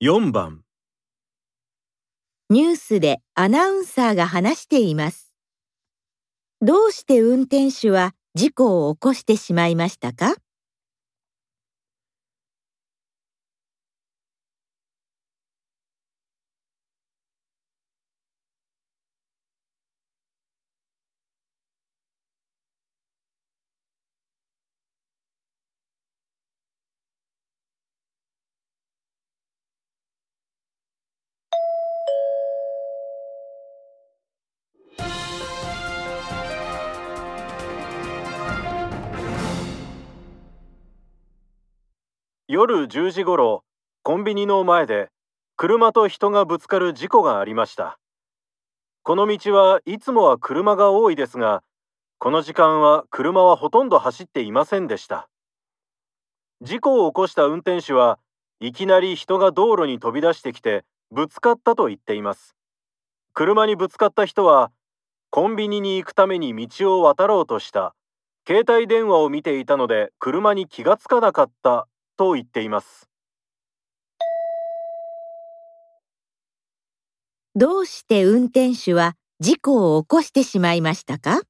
4番ニュースでアナウンサーが話しています。どうして運転手は事故を起こしてしまいましたか？夜10時ごろコンビニの前で車と人がぶつかる事故がありました。この道はいつもは車が多いですがこの時間は車はほとんど走っていませんでした。事故を起こした運転手はいきなり人が道路に飛び出してきてぶつかったと言っています。車にぶつかった人はコンビニに行くために道を渡ろうとした。携帯電話を見ていたので車に気がつかなかったと言っています。どうして運転手は事故を起こしてしまいましたか？